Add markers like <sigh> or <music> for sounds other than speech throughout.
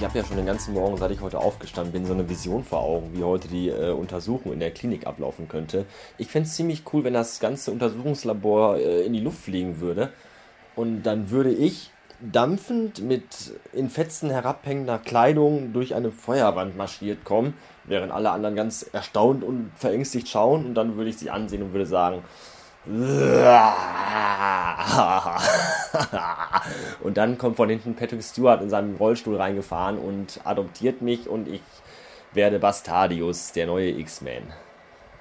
habe ja schon den ganzen Morgen, seit ich heute aufgestanden bin, so eine Vision vor Augen, wie heute die äh, Untersuchung in der Klinik ablaufen könnte. Ich fände es ziemlich cool, wenn das ganze Untersuchungslabor äh, in die Luft fliegen würde. Und dann würde ich dampfend mit in Fetzen herabhängender Kleidung durch eine Feuerwand marschiert kommen, während alle anderen ganz erstaunt und verängstigt schauen. Und dann würde ich sie ansehen und würde sagen, <laughs> und dann kommt von hinten Patrick Stewart in seinem Rollstuhl reingefahren und adoptiert mich und ich werde Bastardius, der neue X-Men.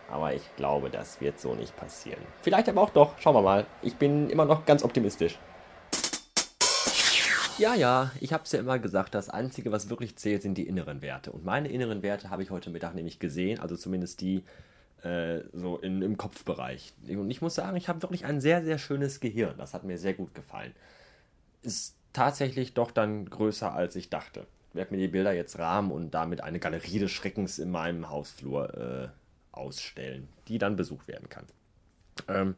Aber ich glaube, das wird so nicht passieren. Vielleicht aber auch doch. Schauen wir mal. Ich bin immer noch ganz optimistisch. Ja, ja, ich habe es ja immer gesagt, das Einzige, was wirklich zählt, sind die inneren Werte. Und meine inneren Werte habe ich heute Mittag nämlich gesehen, also zumindest die, äh, so in, im Kopfbereich. Und ich muss sagen, ich habe wirklich ein sehr, sehr schönes Gehirn. Das hat mir sehr gut gefallen. Ist tatsächlich doch dann größer, als ich dachte. Ich werde mir die Bilder jetzt rahmen und damit eine Galerie des Schreckens in meinem Hausflur äh, ausstellen, die dann besucht werden kann. Ähm,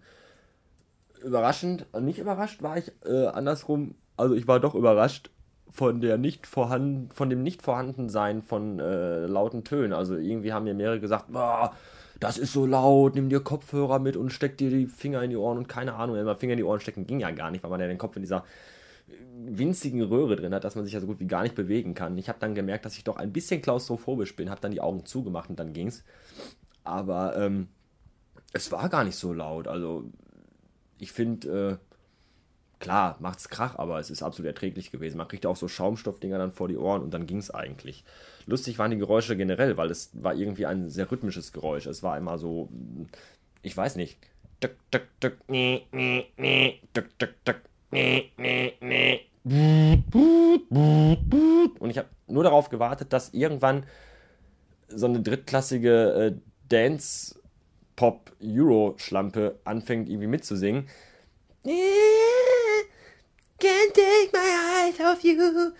überraschend, nicht überrascht war ich äh, andersrum, also ich war doch überrascht von der nicht vorhanden, von dem nicht vorhandensein von äh, lauten Tönen. Also irgendwie haben mir mehrere gesagt, boah, das ist so laut, nimm dir Kopfhörer mit und steck dir die Finger in die Ohren und keine Ahnung, immer Finger in die Ohren stecken ging ja gar nicht, weil man ja den Kopf in dieser winzigen Röhre drin hat, dass man sich ja so gut wie gar nicht bewegen kann. Ich habe dann gemerkt, dass ich doch ein bisschen klaustrophobisch bin, habe dann die Augen zugemacht und dann ging's. Aber ähm, es war gar nicht so laut. Also ich finde, äh, klar, macht's Krach, aber es ist absolut erträglich gewesen. Man kriegt auch so Schaumstoffdinger dann vor die Ohren und dann ging's eigentlich. Lustig waren die Geräusche generell, weil es war irgendwie ein sehr rhythmisches Geräusch. Es war immer so, ich weiß nicht. Und ich habe nur darauf gewartet, dass irgendwann so eine drittklassige äh, Dance-Pop-Euro-Schlampe anfängt irgendwie mitzusingen. Can't take my eyes off you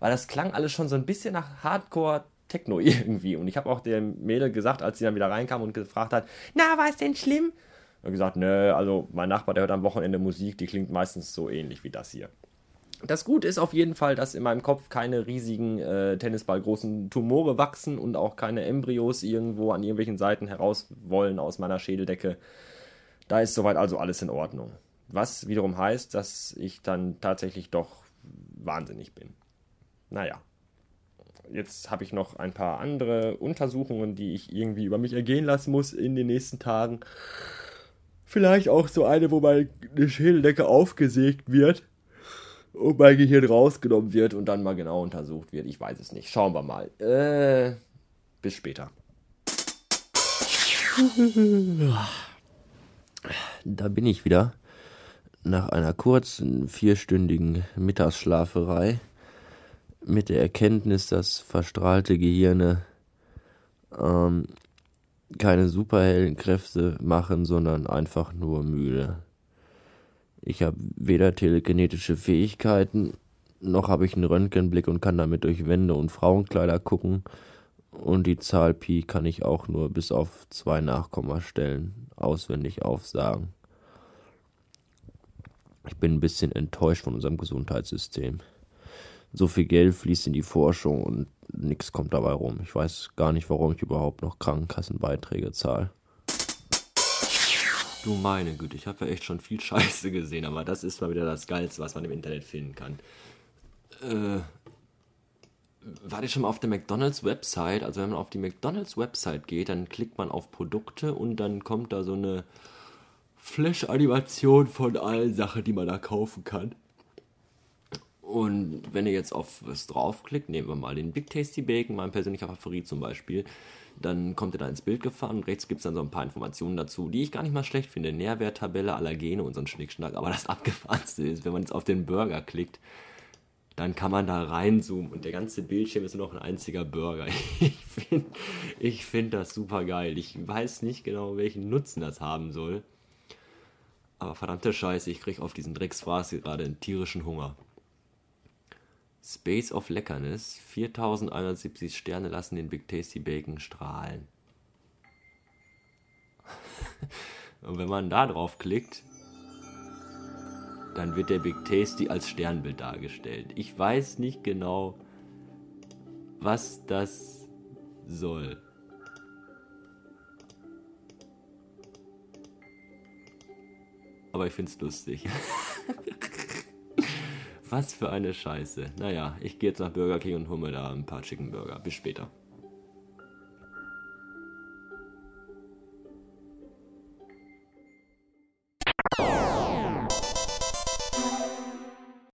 weil das klang alles schon so ein bisschen nach Hardcore Techno <laughs> irgendwie. Und ich habe auch der Mädel gesagt, als sie dann wieder reinkam und gefragt hat, na, war es denn schlimm? Und gesagt, nö, also mein Nachbar, der hört am Wochenende Musik, die klingt meistens so ähnlich wie das hier. Das Gute ist auf jeden Fall, dass in meinem Kopf keine riesigen äh, Tennisballgroßen Tumore wachsen und auch keine Embryos irgendwo an irgendwelchen Seiten heraus wollen aus meiner Schädeldecke. Da ist soweit also alles in Ordnung. Was wiederum heißt, dass ich dann tatsächlich doch wahnsinnig bin. Naja. Jetzt habe ich noch ein paar andere Untersuchungen, die ich irgendwie über mich ergehen lassen muss in den nächsten Tagen. Vielleicht auch so eine, wo meine Schädeldecke aufgesägt wird und mein Gehirn rausgenommen wird und dann mal genau untersucht wird. Ich weiß es nicht. Schauen wir mal. Äh, bis später. Da bin ich wieder. Nach einer kurzen vierstündigen Mittagsschlaferei mit der Erkenntnis, dass verstrahlte Gehirne ähm, keine superhellen Kräfte machen, sondern einfach nur müde. Ich habe weder telekinetische Fähigkeiten, noch habe ich einen Röntgenblick und kann damit durch Wände und Frauenkleider gucken. Und die Zahl Pi kann ich auch nur bis auf zwei Nachkommastellen auswendig aufsagen. Ich bin ein bisschen enttäuscht von unserem Gesundheitssystem so viel Geld fließt in die Forschung und nichts kommt dabei rum. Ich weiß gar nicht, warum ich überhaupt noch Krankenkassenbeiträge zahle. Du meine Güte, ich habe ja echt schon viel Scheiße gesehen, aber das ist mal wieder das Geilste, was man im Internet finden kann. Äh, war ich schon mal auf der McDonalds Website? Also wenn man auf die McDonalds Website geht, dann klickt man auf Produkte und dann kommt da so eine Flash-Animation von allen Sachen, die man da kaufen kann. Und wenn ihr jetzt auf was draufklickt, nehmen wir mal den Big Tasty Bacon, mein persönlicher Favorit zum Beispiel, dann kommt ihr da ins Bild gefahren rechts gibt es dann so ein paar Informationen dazu, die ich gar nicht mal schlecht finde. Nährwerttabelle, Allergene und so ein Schnickschnack. Aber das Abgefahrenste ist, wenn man jetzt auf den Burger klickt, dann kann man da reinzoomen und der ganze Bildschirm ist nur noch ein einziger Burger. <laughs> Ich finde ich find das super geil. Ich weiß nicht genau, welchen Nutzen das haben soll. Aber verdammte Scheiße, ich kriege auf diesen Drecksfraß gerade einen tierischen Hunger. Space of Leckernis. 4170 Sterne lassen den Big Tasty Bacon strahlen. <laughs> Und wenn man da drauf klickt, dann wird der Big Tasty als Sternbild dargestellt. Ich weiß nicht genau, was das soll. Aber ich find's lustig. <laughs> Was für eine Scheiße. Naja, ich gehe jetzt nach Burger King und hole mir da ein paar Chicken Burger. Bis später.